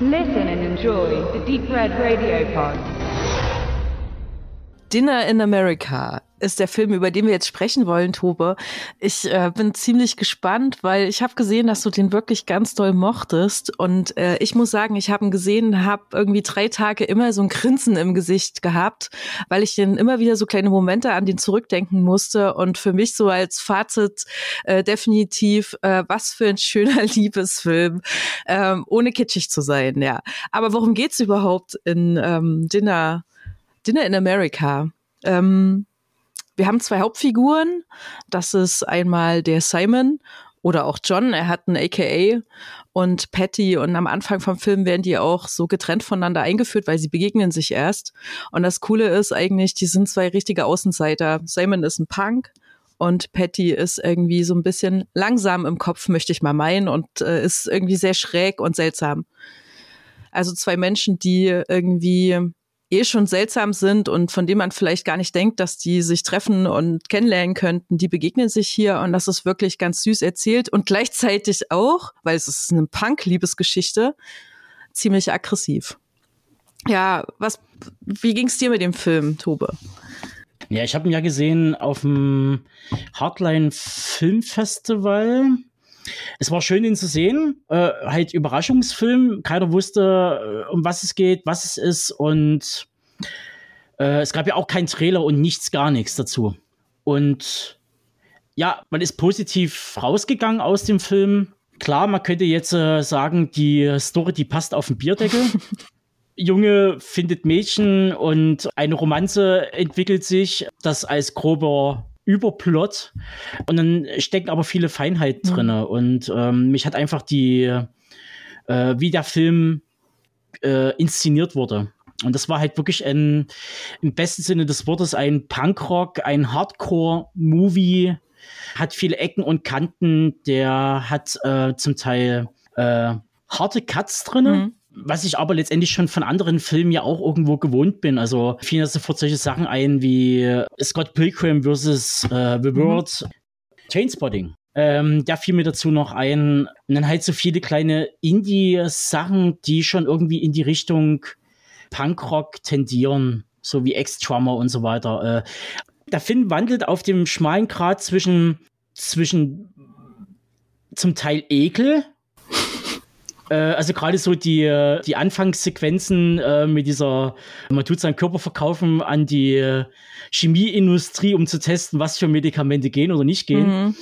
Listen and enjoy the Deep Red Radio Pod. Dinner in America ist der Film, über den wir jetzt sprechen wollen, Tobe. Ich äh, bin ziemlich gespannt, weil ich habe gesehen, dass du den wirklich ganz doll mochtest. Und äh, ich muss sagen, ich habe ihn gesehen, habe irgendwie drei Tage immer so ein Grinsen im Gesicht gehabt, weil ich den immer wieder so kleine Momente an den zurückdenken musste. Und für mich so als Fazit äh, definitiv, äh, was für ein schöner Liebesfilm, ähm, ohne kitschig zu sein, ja. Aber worum geht's überhaupt in ähm, Dinner, Dinner in America? Ähm, wir haben zwei Hauptfiguren. Das ist einmal der Simon oder auch John. Er hat ein AKA und Patty. Und am Anfang vom Film werden die auch so getrennt voneinander eingeführt, weil sie begegnen sich erst. Und das Coole ist eigentlich, die sind zwei richtige Außenseiter. Simon ist ein Punk. Und Patty ist irgendwie so ein bisschen langsam im Kopf, möchte ich mal meinen, und äh, ist irgendwie sehr schräg und seltsam. Also zwei Menschen, die irgendwie eh schon seltsam sind und von denen man vielleicht gar nicht denkt, dass die sich treffen und kennenlernen könnten, die begegnen sich hier und das ist wirklich ganz süß erzählt und gleichzeitig auch, weil es ist eine Punk-Liebesgeschichte, ziemlich aggressiv. Ja, was, wie ging's dir mit dem Film, Tobe? Ja, ich habe ihn ja gesehen auf dem Hardline Filmfestival. Es war schön, ihn zu sehen. Äh, halt Überraschungsfilm. Keiner wusste, äh, um was es geht, was es ist. Und äh, es gab ja auch keinen Trailer und nichts, gar nichts dazu. Und ja, man ist positiv rausgegangen aus dem Film. Klar, man könnte jetzt äh, sagen, die Story, die passt auf den Bierdeckel. Junge findet Mädchen und eine Romanze entwickelt sich, das als grober Überplot. Und dann stecken aber viele Feinheiten mhm. drin. Und ähm, mich hat einfach die, äh, wie der Film äh, inszeniert wurde. Und das war halt wirklich ein, im besten Sinne des Wortes, ein Punkrock, ein Hardcore-Movie. Hat viele Ecken und Kanten. Der hat äh, zum Teil äh, harte Cuts drin. Mhm was ich aber letztendlich schon von anderen Filmen ja auch irgendwo gewohnt bin. Also fielen da sofort solche Sachen ein wie Scott Pilgrim vs. Äh, The mhm. World, mhm. Chainspotting. Ähm, da fiel mir dazu noch ein. Und dann halt so viele kleine Indie-Sachen, die schon irgendwie in die Richtung Punkrock tendieren, so wie Ex-Drummer und so weiter. Äh, der Film wandelt auf dem schmalen Grad zwischen, zwischen zum Teil Ekel, äh, also gerade so die, die Anfangssequenzen äh, mit dieser, man tut seinen Körper verkaufen an die Chemieindustrie, um zu testen, was für Medikamente gehen oder nicht gehen. Mhm.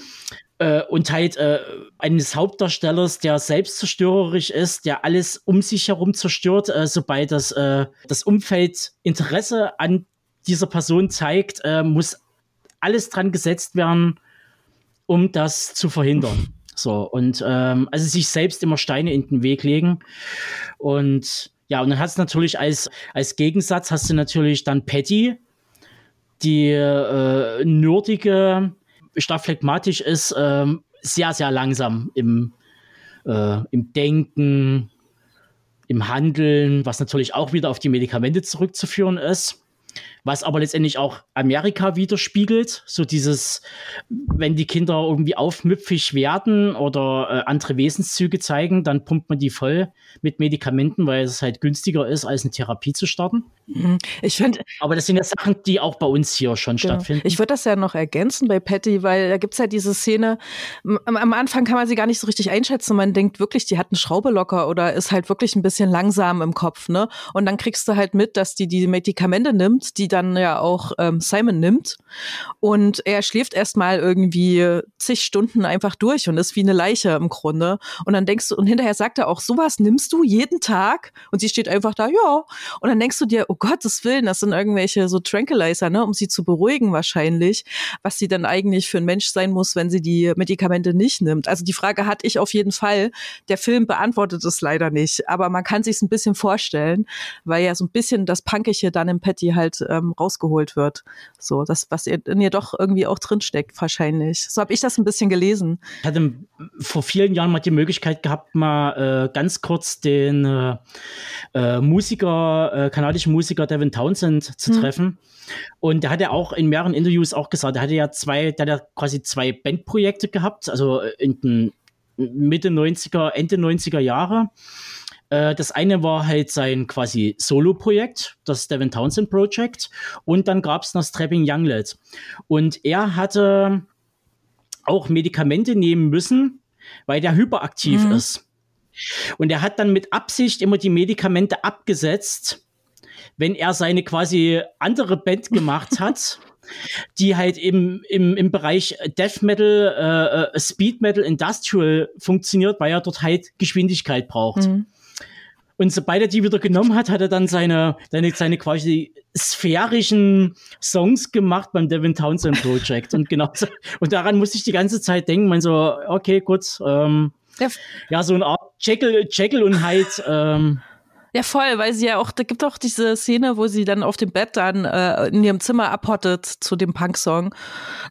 Äh, und halt äh, eines Hauptdarstellers, der selbstzerstörerisch ist, der alles um sich herum zerstört, äh, sobald das, äh, das Umfeld Interesse an dieser Person zeigt, muss alles dran gesetzt werden, um das zu verhindern. So, und ähm, also sich selbst immer Steine in den Weg legen. Und ja, und dann hast du natürlich als, als Gegensatz hast du natürlich dann Patty, die äh, nerdige, staphlegmatisch ist, äh, sehr, sehr langsam im, äh, im Denken, im Handeln, was natürlich auch wieder auf die Medikamente zurückzuführen ist was aber letztendlich auch Amerika widerspiegelt. So dieses, wenn die Kinder irgendwie aufmüpfig werden oder äh, andere Wesenszüge zeigen, dann pumpt man die voll mit Medikamenten, weil es halt günstiger ist, als eine Therapie zu starten. Mhm. Ich finde. Aber das sind ja Sachen, die auch bei uns hier schon genau. stattfinden. Ich würde das ja noch ergänzen bei Patty, weil da gibt es halt diese Szene, am, am, Anfang kann man sie gar nicht so richtig einschätzen. Man denkt wirklich, die hat eine Schraube locker oder ist halt wirklich ein bisschen langsam im Kopf, ne? Und dann kriegst du halt mit, dass die die Medikamente nimmt, die dann ja auch ähm, Simon nimmt. Und er schläft erstmal irgendwie zig Stunden einfach durch und ist wie eine Leiche im Grunde. Und dann denkst du, und hinterher sagt er auch, sowas nimmst du jeden Tag? Und sie steht einfach da, ja. Und dann denkst du dir, oh Gottes Willen, das sind irgendwelche so Tranquilizer, ne, um sie zu beruhigen wahrscheinlich, was sie dann eigentlich für ein Mensch sein muss, wenn sie die Medikamente nicht nimmt. Also die Frage hatte ich auf jeden Fall. Der Film beantwortet es leider nicht, aber man kann sich ein bisschen vorstellen, weil ja so ein bisschen das Punkige dann im Patty halt ähm, rausgeholt wird. So, das, was in ihr doch irgendwie auch drinsteckt, wahrscheinlich. So habe ich das ein bisschen gelesen. Ich hatte vor vielen Jahren mal die Möglichkeit gehabt, mal äh, ganz kurz den äh, äh Musiker, äh, kanadischen Musiker Devin Townsend zu hm. treffen. Und der hat ja auch in mehreren Interviews auch gesagt, der hatte ja zwei, der hat ja quasi zwei Bandprojekte gehabt, also in den Mitte 90er, Ende 90er Jahre Äh, das eine war halt sein quasi Solo-Projekt, das Devin Townsend Project. Und dann gab es noch Strapping Younglet. Und er hatte auch Medikamente nehmen müssen, weil der hyperaktiv mhm. ist. Und er hat dann mit Absicht immer die Medikamente abgesetzt, wenn er seine quasi andere Band gemacht hat. die halt im, im, im Bereich Death Metal, äh, äh, Speed Metal, Industrial funktioniert, weil er dort halt Geschwindigkeit braucht. Mhm. Und sobald er die wieder genommen hat, hat er dann seine, seine, seine quasi sphärischen Songs gemacht beim Devin Townsend Project. und genau so, und daran musste ich die ganze Zeit denken, man so, okay, gut, ähm, ja. ja, so eine Art Jekyll, Jekyll und Hyde, ähm, ja, voll, weil sie ja auch, da gibt auch diese Szene, wo sie dann auf dem Bett dann äh, in ihrem Zimmer abhottet zu dem Punk-Song,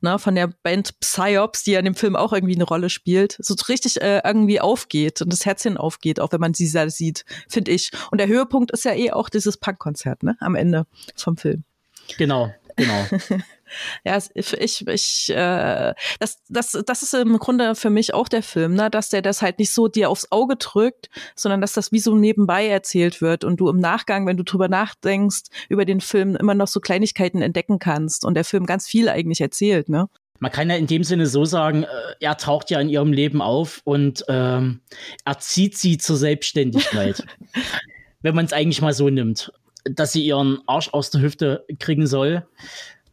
ne, von der Band Psyops, die ja in dem Film auch irgendwie eine Rolle spielt, so richtig äh, irgendwie aufgeht und das Herzchen aufgeht, auch wenn man sie da sieht, finde ich. Und der Höhepunkt ist ja eh auch dieses Punk-Konzert, ne, am Ende vom Film. Genau, genau. Ja, ich, ich, äh, das, das, das ist im Grunde für mich auch der Film, ne? dass der das halt nicht so dir aufs Auge drückt, sondern dass das wie so nebenbei erzählt wird und du im Nachgang, wenn du drüber nachdenkst, über den Film immer noch so Kleinigkeiten entdecken kannst und der Film ganz viel eigentlich erzählt, ne? Man kann ja in dem Sinne so sagen, äh, er taucht ja in ihrem Leben auf und ähm, erzieht sie zur Selbstständigkeit. wenn man es eigentlich mal so nimmt, dass sie ihren Arsch aus der Hüfte kriegen soll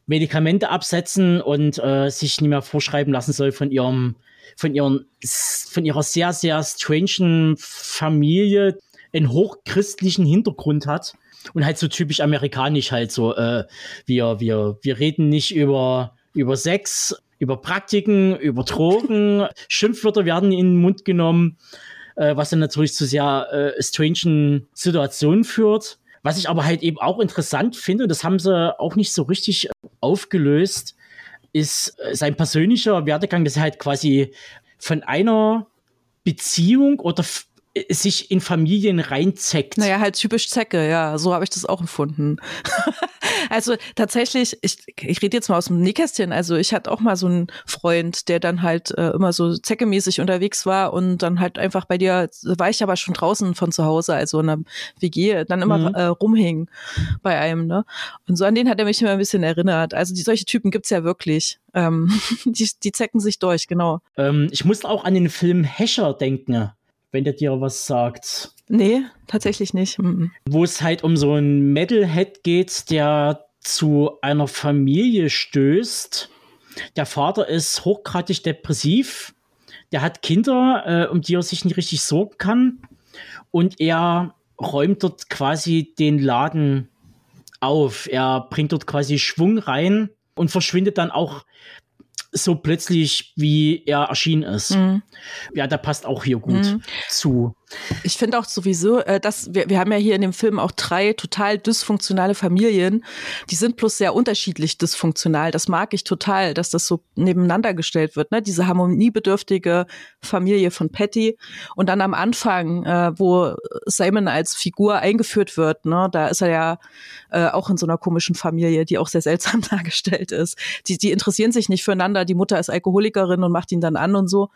Medikamente absetzen und äh, sich nicht mehr vorschreiben lassen soll von ihrem, von ihren, von ihrer sehr, sehr strangen Familie, einen hochchristlichen Hintergrund hat und halt so typisch amerikanisch halt so, äh, wir, wir, wir reden nicht über, über Sex, über Praktiken, über Drogen, Schimpfwörter werden in den Mund genommen, äh, was dann natürlich zu sehr äh, strangen Situationen führt. Was ich aber halt eben auch interessant finde, das haben sie auch nicht so richtig aufgelöst, ist äh, sein persönlicher Werdegang, dass er halt quasi von einer Beziehung oder sich in Familien reinzeckt. Naja, halt typisch Zecke, ja, so habe ich das auch empfunden. also tatsächlich, ich, ich rede jetzt mal aus dem Nähkästchen, also ich hatte auch mal so einen Freund, der dann halt äh, immer so zeckemäßig unterwegs war und dann halt einfach bei dir, war ich aber schon draußen von zu Hause, also in der WG, dann immer mhm. äh, rumhing bei einem, ne? Und so an den hat er mich immer ein bisschen erinnert. Also die, solche Typen gibt's ja wirklich. Ähm, die, die zecken sich durch, genau. Ähm, ich musste auch an den Film Hescher denken wenn der dir was sagt. Nee, tatsächlich nicht. Mhm. Wo es halt um so einen Metalhead geht, der zu einer Familie stößt. Der Vater ist hochgradig depressiv. Der hat Kinder, äh, um die er sich nicht richtig sorgen kann. Und er räumt dort quasi den Laden auf. Er bringt dort quasi Schwung rein und verschwindet dann auch so plötzlich, wie er erschienen ist. Mhm. Ja, da passt auch hier gut mhm. zu. Ich finde auch sowieso, äh, dass wir, wir haben ja hier in dem Film auch drei total dysfunktionale Familien. Die sind bloß sehr unterschiedlich dysfunktional. Das mag ich total, dass das so nebeneinander gestellt wird. Ne? Diese harmoniebedürftige Familie von Patty und dann am Anfang, äh, wo Simon als Figur eingeführt wird, ne? da ist er ja äh, auch in so einer komischen Familie, die auch sehr seltsam dargestellt ist. Die, die interessieren sich nicht füreinander. Die Mutter ist Alkoholikerin und macht ihn dann an und so.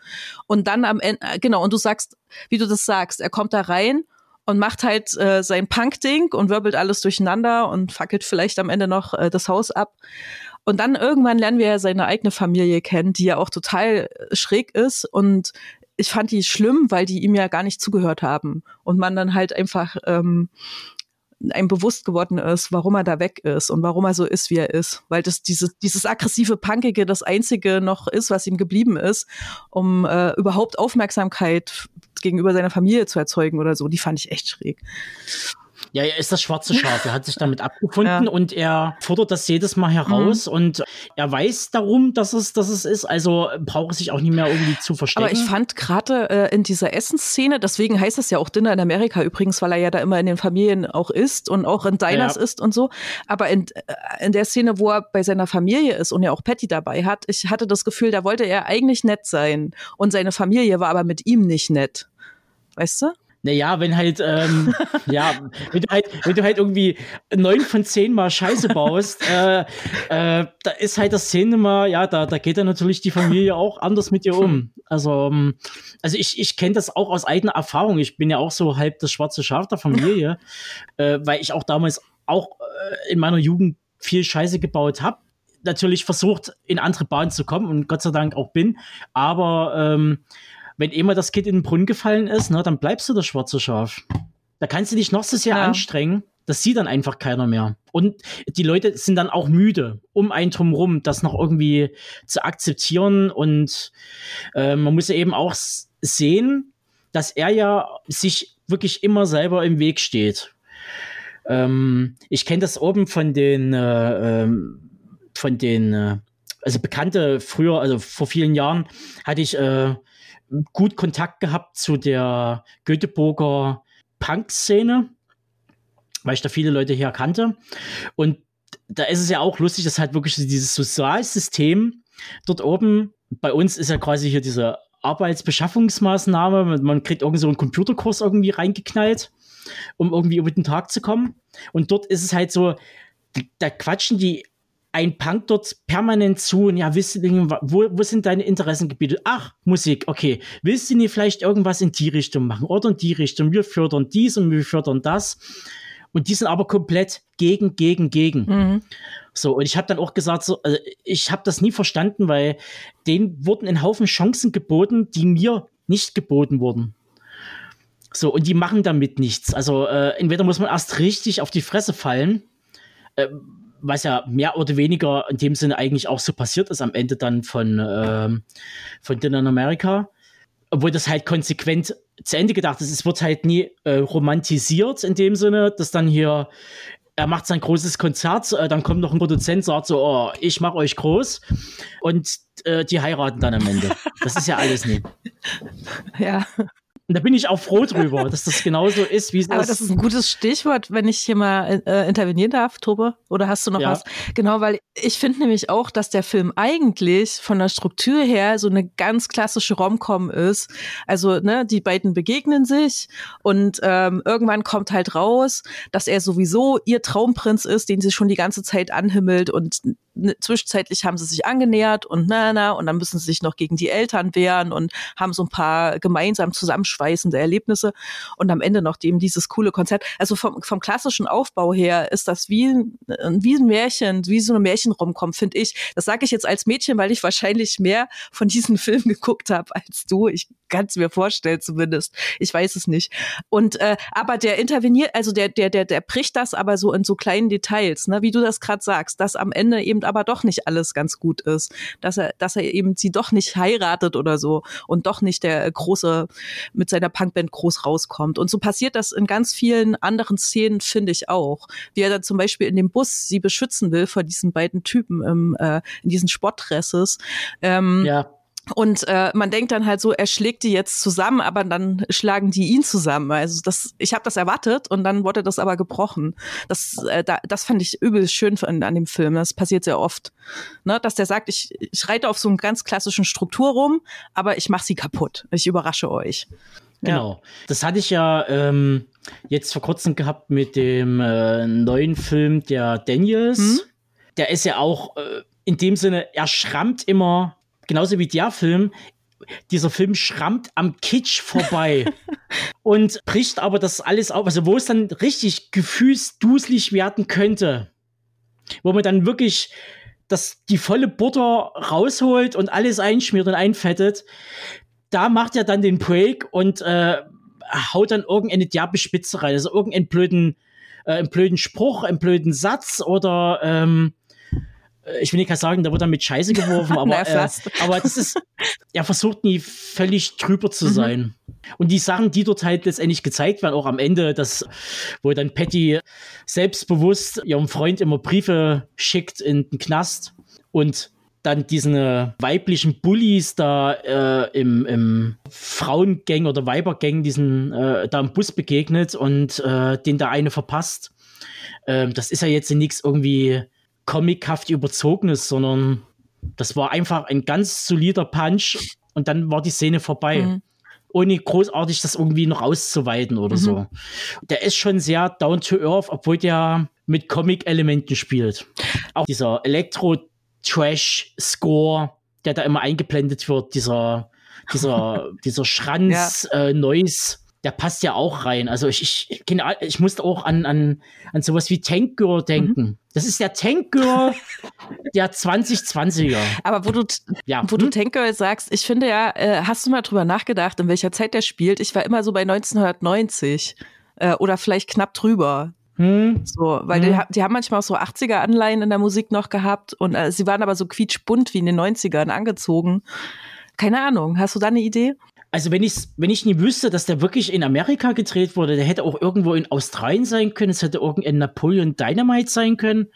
Und dann am Ende, äh, genau, und du sagst, wie du das sagst, er kommt da rein und macht halt äh, sein Punk-Ding und wirbelt alles durcheinander und fackelt vielleicht am Ende noch äh, das Haus ab. Und dann irgendwann lernen wir ja seine eigene Familie kennen, die ja auch total äh, schräg ist und ich fand die schlimm, weil die ihm ja gar nicht zugehört haben und man dann halt einfach ähm, einem bewusst geworden ist, warum er da weg ist und warum er so ist, wie er ist. Weil das dieses, dieses aggressive Punkige das einzige noch ist, was ihm geblieben ist, um äh, überhaupt Aufmerksamkeit gegenüber seiner Familie zu erzeugen oder so. Die fand ich echt schräg. Ja, er ist das schwarze Schaf. Er hat sich damit abgefunden ja. und er fordert das jedes Mal heraus mhm. und er weiß darum, dass es, dass es ist. Also braucht es sich auch nicht mehr irgendwie zu verstecken. Aber ich fand gerade äh, in dieser Essensszene, deswegen heißt das ja auch Dinner in Amerika übrigens, weil er ja da immer in den Familien auch ist und auch in Diners ja. ist und so. Aber in, äh, in der Szene, wo er bei seiner Familie ist und ja auch Patty dabei hat, ich hatte das Gefühl, da wollte er eigentlich nett sein und seine Familie war aber mit ihm nicht nett. Weißt du? Naja, wenn halt, ähm, ja, wenn du halt, wenn du halt irgendwie neun von zehn Mal Scheiße baust, äh, äh, da ist halt das Szene ja, da, da geht dann natürlich die Familie auch anders mit dir um. Also, ähm, also ich, ich kenne das auch aus eigener Erfahrung. Ich bin ja auch so halb das schwarze Schaf der Familie, äh, weil ich auch damals auch äh, in meiner Jugend viel Scheiße gebaut habe. Natürlich versucht, in andere Bahnen zu kommen und Gott sei Dank auch bin. Aber ähm, wenn immer das Kind in den Brunnen gefallen ist, ne, dann bleibst du das schwarze Schaf. Da kannst du dich noch so sehr ja. anstrengen. Das sieht dann einfach keiner mehr. Und die Leute sind dann auch müde, um einen drumherum, das noch irgendwie zu akzeptieren. Und äh, man muss ja eben auch sehen, dass er ja sich wirklich immer selber im Weg steht. Ähm, ich kenne das oben von den, äh, ähm, von den, äh, also Bekannte früher, also vor vielen Jahren hatte ich äh, gut Kontakt gehabt zu der Göteborger Punk-Szene, weil ich da viele Leute hier kannte. Und da ist es ja auch lustig, dass halt wirklich dieses Sozialsystem dort oben, bei uns ist ja quasi hier diese Arbeitsbeschaffungsmaßnahme, man kriegt irgendwie so einen Computerkurs irgendwie reingeknallt, um irgendwie über den Tag zu kommen. Und dort ist es halt so, da quatschen die ein Punk dort permanent zu und ja, wisst ihr, wo, wo sind deine Interessengebiete? Ach, Musik, okay. Willst du nicht vielleicht irgendwas in die Richtung machen oder in die Richtung? Wir fördern dies und wir fördern das. Und die sind aber komplett gegen, gegen, gegen. Mhm. So, und ich habe dann auch gesagt, so, also ich habe das nie verstanden, weil denen wurden ein Haufen Chancen geboten, die mir nicht geboten wurden. So, und die machen damit nichts. Also, äh, entweder muss man erst richtig auf die Fresse fallen, äh, was ja mehr oder weniger in dem Sinne eigentlich auch so passiert ist am Ende dann von, äh, von Dinner in America. Obwohl das halt konsequent zu Ende gedacht ist. Es wird halt nie äh, romantisiert in dem Sinne, dass dann hier er macht sein großes Konzert, äh, dann kommt noch ein Produzent, sagt so, oh, ich mach euch groß und äh, die heiraten dann am Ende. Das ist ja alles nie. Ja. Und da bin ich auch froh drüber, dass das genauso ist, wie es ist. Aber das ist ein gutes Stichwort, wenn ich hier mal äh, intervenieren darf, Tobe. Oder hast du noch ja. was? Genau, weil ich finde nämlich auch, dass der Film eigentlich von der Struktur her so eine ganz klassische Romcom ist. Also, ne, die beiden begegnen sich und ähm, irgendwann kommt halt raus, dass er sowieso ihr Traumprinz ist, den sie schon die ganze Zeit anhimmelt und Ne, zwischenzeitlich haben sie sich angenähert und na, na, und dann müssen sie sich noch gegen die Eltern wehren und haben so ein paar gemeinsam zusammenschweißende Erlebnisse und am Ende noch dem dieses coole Konzert. Also vom, vom klassischen Aufbau her ist das wie ein, wie ein Märchen, wie so eine Märchenromcom, finde ich. Das sage ich jetzt als Mädchen, weil ich wahrscheinlich mehr von diesen Filmen geguckt habe als du. Ich kann es mir vorstellen zumindest. Ich weiß es nicht. Und äh, aber der interveniert, also der der der der bricht das aber so in so kleinen Details, ne, wie du das gerade sagst, dass am Ende eben aber doch nicht alles ganz gut ist, dass er, dass er eben sie doch nicht heiratet oder so und doch nicht der große mit seiner Punkband groß rauskommt. Und so passiert das in ganz vielen anderen Szenen, finde ich auch. Wie er dann zum Beispiel in dem Bus sie beschützen will vor diesen beiden Typen im, äh, in diesen Sportdresses. Ähm, ja und äh, man denkt dann halt so, er schlägt die jetzt zusammen, aber dann schlagen die ihn zusammen. Also das, ich habe das erwartet und dann wurde das aber gebrochen. Das, äh, da, das fand ich übel schön an, an dem Film. Das passiert sehr oft, ne? dass der sagt, ich, ich reite auf so einer ganz klassischen Struktur rum, aber ich mache sie kaputt. Ich überrasche euch. Genau. Ja. Das hatte ich ja ähm, jetzt vor kurzem gehabt mit dem äh, neuen Film der Daniels. Hm? Der ist ja auch äh, in dem Sinne, er schrammt immer genauso wie der Film, dieser Film schrammt am Kitsch vorbei und bricht aber das alles auf. Also, wo es dann richtig gefühlsduselig werden könnte, wo man dann wirklich das, die volle Butter rausholt und alles einschmiert und einfettet, da macht er dann den Break und äh, haut dann irgendeine derbe Spitze rein. Also irgendeinen blöden, äh, einen blöden Spruch, einen blöden Satz oder ähm, äh, ich will nicht sagen, da wird er mit Scheiße geworfen, aber, äh, aber das ist, er versucht nie völlig drüber zu mhm. sein. Mhm. Und die Sachen, die dort halt letztendlich gezeigt werden, auch am Ende, das, wo dann Patty selbstbewusst ihrem Freund immer Briefe schickt in den Knast und dann diesen weiblichen Bullies da äh, im, im Frauengang oder Weibergang diesen äh, da im Bus begegnet und äh, den da eine verpasst. Ähm, das ist ja jetzt nichts irgendwie comichaft überzogenes, sondern das war einfach ein ganz solider Punch und dann war die Szene vorbei. Mhm. ohne großartig das irgendwie noch auszuweiten oder Mhm. so. Der ist schon sehr down to earth, obwohl der mit Comic-Elementen spielt. Auch dieser Elektro-Trash-Score, der da immer eingeblendet wird, dieser, dieser, dieser Schranz, äh, Noise, der passt ja auch rein. Also ich, ich, ich, kenne- ich musste auch an, an, an sowas wie Tank Girl denken. Das ist der Tank Girl der 2020er. Aber wo du, Ja. wo du hm? Tank Girl sagst, ich finde ja, äh, hast du mal drüber nachgedacht, in welcher Zeit der spielt? Ich war immer so bei 1990 äh, oder vielleicht knapp drüber. Hm? So, weil Mhm. die, die haben manchmal auch so 80er-Anleihen in der Musik noch gehabt und äh, sie waren aber so quietschbunt wie in den 90ern angezogen. Keine Ahnung, hast du da eine Idee? Also wenn ich wenn ich nie wüsste, dass der wirklich in Amerika gedreht wurde, der hätte auch irgendwo in Australien sein können, es hätte irgendein Napoleon Dynamite sein können.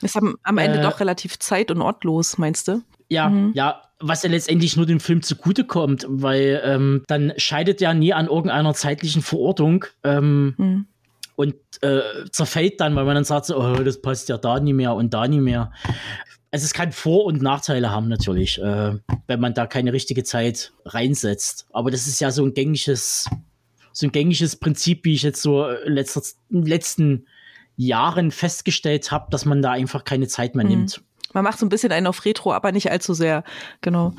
Ist am, am Ende Äh, doch relativ zeit- und ortlos, meinst du? Ja, Mhm. ja, was ja letztendlich nur dem Film zugutekommt, weil ähm, dann scheidet er nie an irgendeiner zeitlichen Verortung ähm, Hm. und äh, zerfällt dann, weil man dann sagt, so, oh, das passt ja da nie mehr und da nie mehr. Also es kann Vor- und Nachteile haben natürlich, äh, wenn man da keine richtige Zeit reinsetzt. Aber das ist ja so ein gängiges, so ein gängiges Prinzip, wie ich jetzt so in, letzter, in den letzten Jahren festgestellt habe, dass man da einfach keine Zeit mehr Mhm. nimmt. Man macht so ein bisschen einen auf Retro, aber nicht allzu sehr. Genau.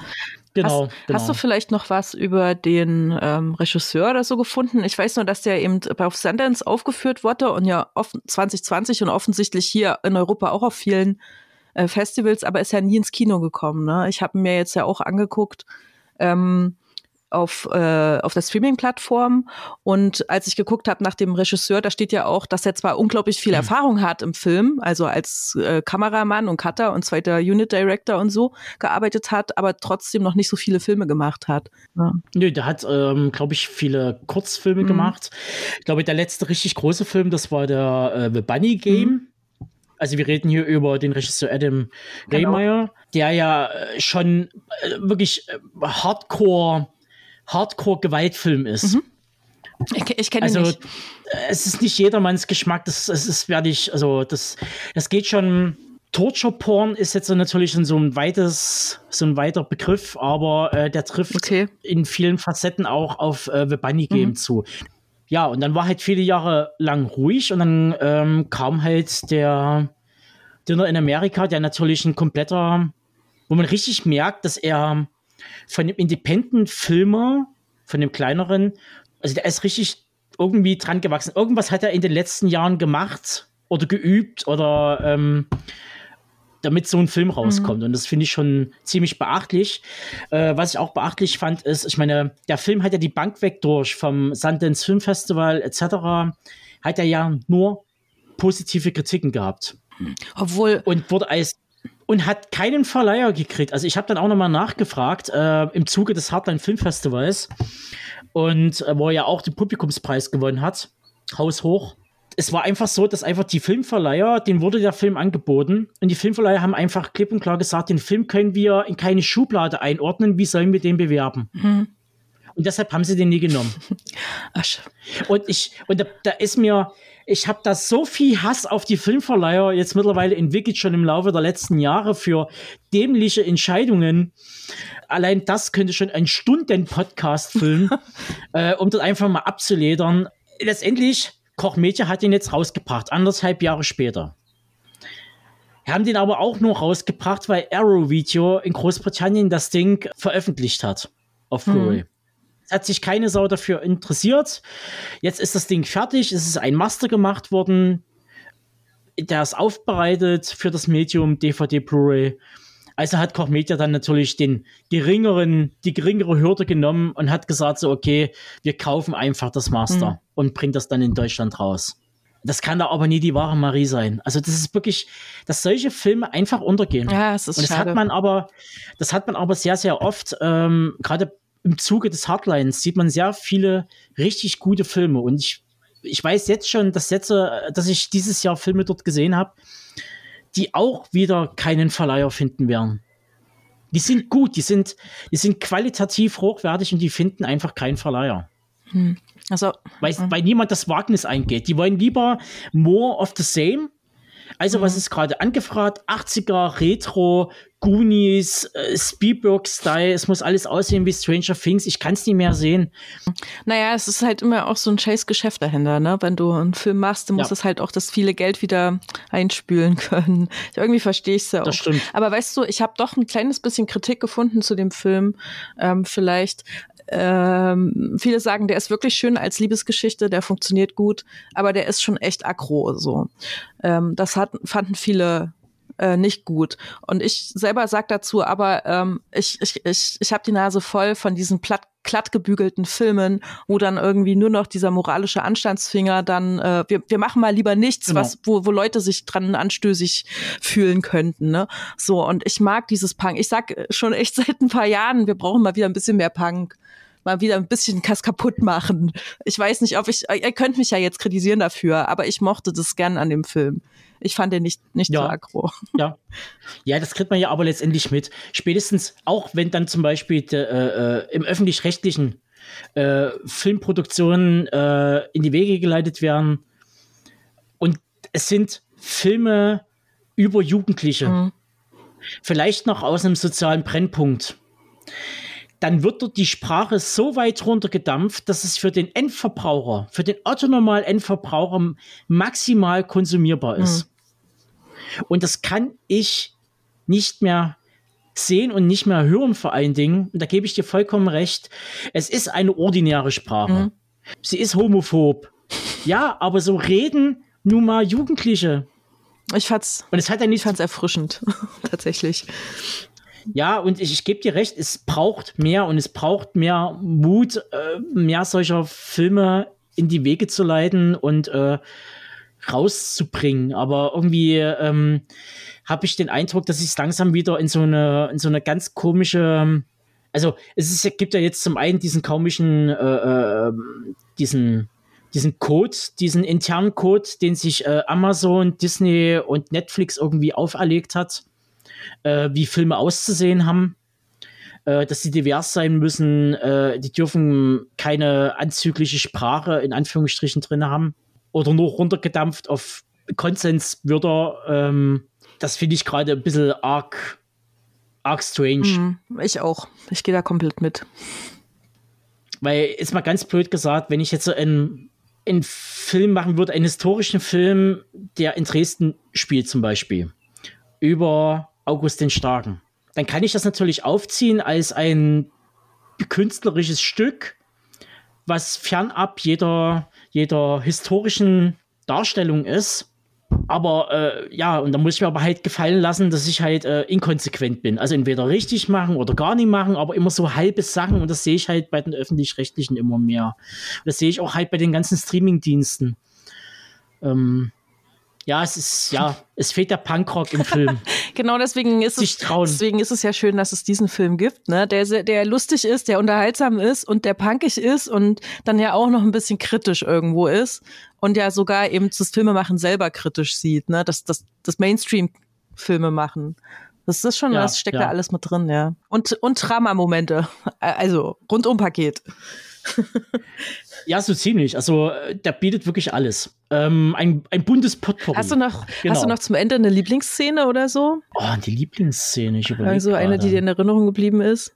Genau, hast, genau. hast du vielleicht noch was über den ähm, Regisseur oder so gefunden? Ich weiß nur, dass der eben auf Sundance aufgeführt wurde und ja offen, 2020 und offensichtlich hier in Europa auch auf vielen äh, Festivals, aber ist ja nie ins Kino gekommen. Ne? Ich habe mir jetzt ja auch angeguckt ähm, auf, äh, auf der Streaming-Plattform und als ich geguckt habe nach dem Regisseur, da steht ja auch, dass er zwar unglaublich viel Mhm. Erfahrung hat im Film, also als äh, Kameramann und Cutter und zweiter Unit Director und so gearbeitet hat, aber trotzdem noch nicht so viele Filme gemacht hat. Ja. Nö, der hat, ähm, glaube ich, viele Kurzfilme Mhm. gemacht. Ich glaube, der letzte richtig große Film, das war der äh, The Bunny Game. Mhm. Also wir reden hier über den Regisseur Adam Genau. Rehmeyer, der ja äh, schon äh, wirklich äh, Hardcore, Hardcore-Gewaltfilm ist. Mhm. Ich, ich kenne Also ihn nicht. es ist nicht jedermanns Geschmack, das, das ist werde ich, also das, das geht schon. Torture Porn ist jetzt natürlich so ein weites, so ein weiter Begriff, aber äh, der trifft Okay. in vielen Facetten auch auf äh, The Bunny Game Mhm. zu. Ja, und dann war halt viele Jahre lang ruhig und dann ähm, kam halt der Dinner in Amerika, der natürlich ein kompletter, wo man richtig merkt, dass er von dem Independent-Filmer, von dem kleineren, also der ist richtig irgendwie dran gewachsen. Irgendwas hat er in den letzten Jahren gemacht oder geübt oder ähm, damit so ein Film rauskommt. Und das finde ich schon ziemlich beachtlich. Äh, was ich auch beachtlich fand, ist, ich meine, der Film hat ja die Bank weg durch vom Sundance Film Festival etc. Hat er ja nur positive Kritiken gehabt Obwohl, und wurde als und hat keinen Verleiher gekriegt. Also ich habe dann auch nochmal nachgefragt äh, im Zuge des Hardline Filmfestivals und äh, wo er ja auch den Publikumspreis gewonnen hat, haushoch. Es war einfach so, dass einfach die Filmverleiher, denen wurde der Film angeboten und die Filmverleiher haben einfach klipp und klar gesagt, den Film können wir in keine Schublade einordnen, wie sollen wir den bewerben? hm, Und deshalb haben sie den nie genommen. Asch. Und ich, und da, da ist mir, ich habe da so viel Hass auf die Filmverleiher jetzt mittlerweile entwickelt, schon im Laufe der letzten Jahre für dämliche Entscheidungen. Allein das könnte schon ein Stunden-Podcast füllen, äh, um das einfach mal abzuledern. Letztendlich, Koch Media hat ihn jetzt rausgebracht, anderthalb Jahre später. Haben den aber auch nur rausgebracht, weil Arrow Video in Großbritannien das Ding veröffentlicht hat auf Hm. Blu-ray. Es hat sich keine Sau dafür interessiert. Jetzt ist das Ding fertig, es ist ein Master gemacht worden. Der ist aufbereitet für das Medium DVD Blu-ray. Also hat Koch Media dann natürlich den geringeren, die geringere Hürde genommen und hat gesagt so, okay, wir kaufen einfach das Master Mhm. Und bringen das dann in Deutschland raus. Das kann da aber nie die wahre Marie sein. Also das ist wirklich, dass solche Filme einfach untergehen. Ja, es ist Und das schade. hat man aber, das hat man aber sehr, sehr oft, ähm, gerade im Zuge des Hardlines sieht man sehr viele richtig gute Filme. Und ich, ich weiß jetzt schon, dass Sätze, dass ich dieses Jahr Filme dort gesehen habe, die auch wieder keinen Verleiher finden werden. Die sind gut, die sind, die sind qualitativ hochwertig und die finden einfach keinen Verleiher. Also, Weil, weil niemand das Wagnis eingeht. Die wollen lieber more of the same, Also, was ist gerade angefragt? 80er, Retro, Goonies, äh, Spielberg-Style. Es muss alles aussehen wie Stranger Things. Ich kann es nicht mehr sehen. Naja, es ist halt immer auch so ein scheiß Geschäft dahinter, ne? Wenn du einen Film machst, dann muss Ja. es halt auch das viele Geld wieder einspülen können. Irgendwie verstehe ich es ja auch. Das stimmt. Aber weißt du, ich habe doch ein kleines bisschen Kritik gefunden zu dem Film. Ähm, vielleicht. Ähm, viele sagen, der ist wirklich schön als Liebesgeschichte, der funktioniert gut, aber der ist schon echt aggro. So, ähm, das hat, fanden viele äh, nicht gut. Und ich selber sag dazu, aber ähm, ich, ich, ich, ich habe die Nase voll von diesen platt, glatt gebügelten Filmen, wo dann irgendwie nur noch dieser moralische Anstandsfinger dann, äh, wir, wir machen mal lieber nichts, Genau. was, wo, wo Leute sich dran anstößig fühlen könnten. Ne? So, und ich mag dieses Punk. Ich sag schon echt seit ein paar Jahren, wir brauchen mal wieder ein bisschen mehr Punk. Mal wieder ein bisschen was kaputt machen. Ich weiß nicht, ob ich, ihr könnt mich ja jetzt kritisieren dafür, aber ich mochte das gern an dem Film. Ich fand den nicht, nicht Ja. so aggro. Ja. Ja, das kriegt man ja aber letztendlich mit. Spätestens auch, wenn dann zum Beispiel äh, äh, im öffentlich-rechtlichen äh, Filmproduktionen äh, in die Wege geleitet werden. Und es sind Filme über Jugendliche. Mhm. Vielleicht noch aus einem sozialen Brennpunkt. Dann wird dort die Sprache so weit runtergedampft, dass es für den Endverbraucher, für den Otto-Normal Endverbraucher maximal konsumierbar ist. Und das kann ich nicht mehr sehen und nicht mehr hören vor allen Dingen. Und da gebe ich dir vollkommen recht. Es ist eine ordinäre Sprache. Mhm. Sie ist homophob. Ja, aber so reden nun mal Jugendliche. Ich fand's, Und es hat ja ich nichts. fand's erfrischend, tatsächlich. Ja, und ich, ich gebe dir recht, es braucht mehr und es braucht mehr Mut, äh, mehr solcher Filme in die Wege zu leiten und äh, rauszubringen. Aber irgendwie ähm, habe ich den Eindruck, dass es langsam wieder in so eine, in so eine ganz komische. Also es ist, gibt ja jetzt zum einen diesen komischen, äh, äh, diesen, diesen Code, diesen internen Code, den sich äh, Amazon, Disney und Netflix irgendwie auferlegt hat, äh, wie Filme auszusehen haben. Äh, dass sie divers sein müssen, äh, die dürfen keine anzügliche Sprache in Anführungsstrichen drin haben oder nur runtergedampft auf Konsenswörter. Ähm, das finde ich gerade ein bisschen arg, arg strange. Mhm, ich auch. Ich gehe da komplett mit. Weil, ist mal ganz blöd gesagt, wenn ich jetzt so einen, einen Film machen würde, einen historischen Film, der in Dresden spielt zum Beispiel, über August den Starken, dann kann ich das natürlich aufziehen als ein künstlerisches Stück, was fernab jeder, jeder historischen Darstellung ist. Aber äh, ja, und da muss ich mir aber halt gefallen lassen, dass ich halt äh, inkonsequent bin. Also entweder richtig machen oder gar nicht machen, aber immer so halbe Sachen. Und das sehe ich halt bei den öffentlich-rechtlichen immer mehr. Das sehe ich auch halt bei den ganzen Streaming-Diensten. Ähm, ja, es ist, ja, es fehlt der Punkrock im Film. Genau deswegen ist es, deswegen ist es ja schön, dass es diesen Film gibt, ne? Der, sehr- der lustig ist, der unterhaltsam ist und der punkig ist und dann ja auch noch ein bisschen kritisch irgendwo ist und ja sogar eben das Filmemachen selber kritisch sieht, ne? Das, das, das Mainstream-Filme machen. Das ist schon, Ja, das steckt ja. da alles mit drin, ja. Und, und Drama-Momente. Also, Rundum-Paket. ja, so ziemlich. Also, äh, der bietet wirklich alles. Ähm, ein, ein buntes Potpourri. Hast du noch, Genau. hast du noch zum Ende eine Lieblingsszene oder so? Oh, die Lieblingsszene, ich überlege Also eine, die dir gerade. in Erinnerung geblieben ist?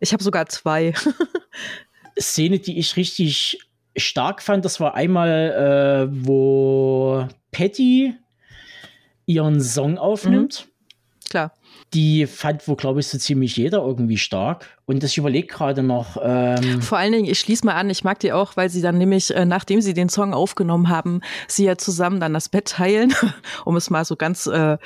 Ich habe sogar zwei. Szene, die ich richtig stark fand, das war einmal, äh, wo Patty ihren Song aufnimmt. Klar. Die fand wohl, glaube ich, so ziemlich jeder irgendwie stark. Und ich überlege gerade noch, ähm, Vor allen Dingen, ich schließe mal an, ich mag die auch, weil sie dann nämlich, äh, nachdem sie den Song aufgenommen haben, sie ja zusammen dann das Bett teilen, um es mal so ganz äh,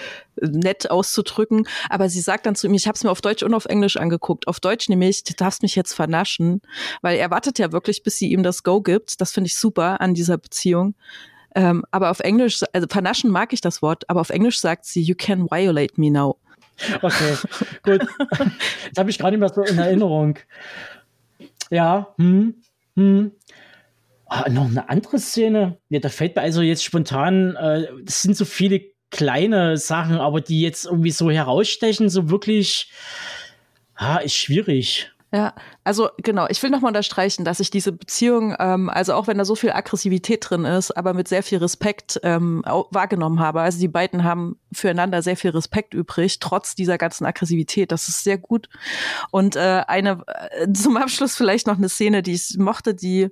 nett auszudrücken. Aber sie sagt dann zu ihm, ich habe es mir auf Deutsch und auf Englisch angeguckt. Auf Deutsch nämlich, du darfst mich jetzt vernaschen, weil er wartet ja wirklich, bis sie ihm das Go gibt. Das finde ich super an dieser Beziehung. Ähm, aber auf Englisch, also vernaschen mag ich das Wort, aber auf Englisch sagt sie, you can violate me now. Okay, gut. Das habe ich gerade nicht mehr so in Erinnerung. Ja, hm, hm. Ah, noch eine andere Szene. Ja, da fällt mir also jetzt spontan, äh, sind so viele kleine Sachen, aber die jetzt irgendwie so herausstechen, so wirklich, ah, ist schwierig. Ja, also genau, ich will nochmal unterstreichen, dass ich diese Beziehung, ähm, also auch wenn da so viel Aggressivität drin ist, aber mit sehr viel Respekt ähm, wahrgenommen habe. Also die beiden haben füreinander sehr viel Respekt übrig, trotz dieser ganzen Aggressivität. Das ist sehr gut. Und äh, eine äh, zum Abschluss vielleicht noch eine Szene, die ich mochte, die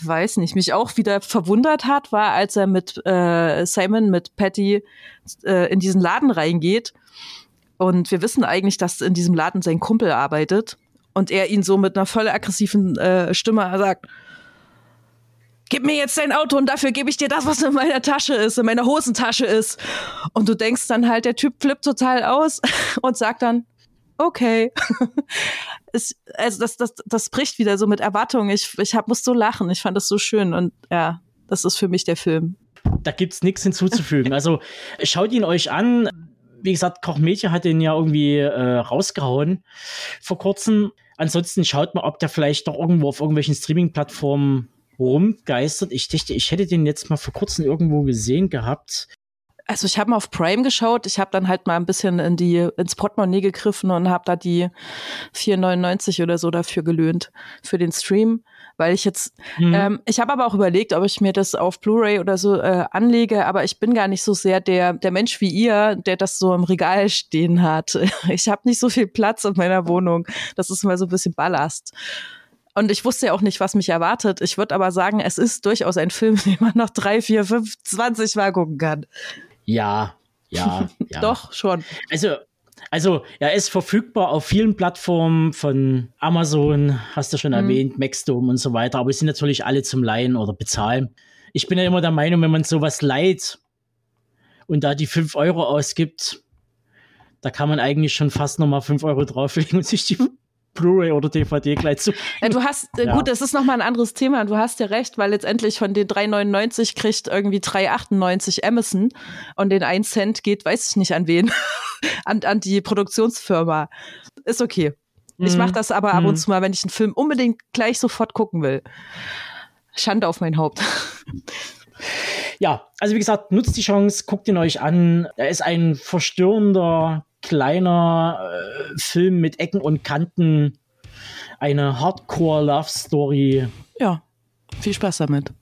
weiß nicht, mich auch wieder verwundert hat, war, als er mit äh, Simon, mit Patty äh, in diesen Laden reingeht. Und wir wissen eigentlich, dass in diesem Laden sein Kumpel arbeitet und er ihn so mit einer voll aggressiven äh, Stimme sagt, gib mir jetzt dein Auto und dafür gebe ich dir das, was in meiner Tasche ist, in meiner Hosentasche ist. Und du denkst dann halt, der Typ flippt total aus und sagt dann, okay. es, also das, das, das bricht wieder so mit Erwartungen. Ich, ich hab, muss so lachen. Ich fand das so schön und ja, das ist für mich der Film. Da gibt's nichts hinzuzufügen. Also schaut ihn euch an. Wie gesagt, Koch Mädchen hat den ja irgendwie äh, rausgehauen vor kurzem. Ansonsten schaut mal, ob der vielleicht doch irgendwo auf irgendwelchen Streaming-Plattformen rumgeistert. Ich dachte, ich hätte den jetzt mal vor kurzem irgendwo gesehen gehabt. Also ich habe mal auf Prime geschaut, ich habe dann halt mal ein bisschen in die ins Portemonnaie gegriffen und habe da die 4,99 oder so dafür gelöhnt für den Stream, weil ich jetzt mhm. ähm, ich habe aber auch überlegt, ob ich mir das auf Blu-ray oder so äh, anlege, aber ich bin gar nicht so sehr der der Mensch wie ihr, der das so im Regal stehen hat. Ich habe nicht so viel Platz in meiner Wohnung. Das ist mal so ein bisschen Ballast. Und ich wusste ja auch nicht, was mich erwartet. Ich würde aber sagen, es ist durchaus ein Film, den man noch drei, vier, fünf, zwanzig Mal gucken kann. Ja, ja, ja. Doch, schon. Also, also, er ist verfügbar auf vielen Plattformen von Amazon, hast du schon mhm. erwähnt, Maxdome und so weiter, aber es sind natürlich alle zum Leihen oder bezahlen. Ich bin ja immer der Meinung, wenn man sowas leiht und da die 5 Euro ausgibt, da kann man eigentlich schon fast nochmal 5 Euro drauflegen und sich die Blu-ray oder DVD gleich zu. Ja, du hast, äh, ja. gut, das ist nochmal ein anderes Thema. Du hast ja recht, weil letztendlich von den 3,99 kriegt irgendwie 3,98 Amazon und den 1 Cent geht, weiß ich nicht an wen, an, an die Produktionsfirma. Ist okay. Ich mache mhm. das aber ab und mhm. zu mal, wenn ich einen Film unbedingt gleich sofort gucken will. Schande auf mein Haupt. Ja, also wie gesagt, nutzt die Chance, guckt ihn euch an. Er ist ein verstörender kleiner äh, Film mit Ecken und Kanten, eine Hardcore-Love-Story. Ja, viel Spaß damit.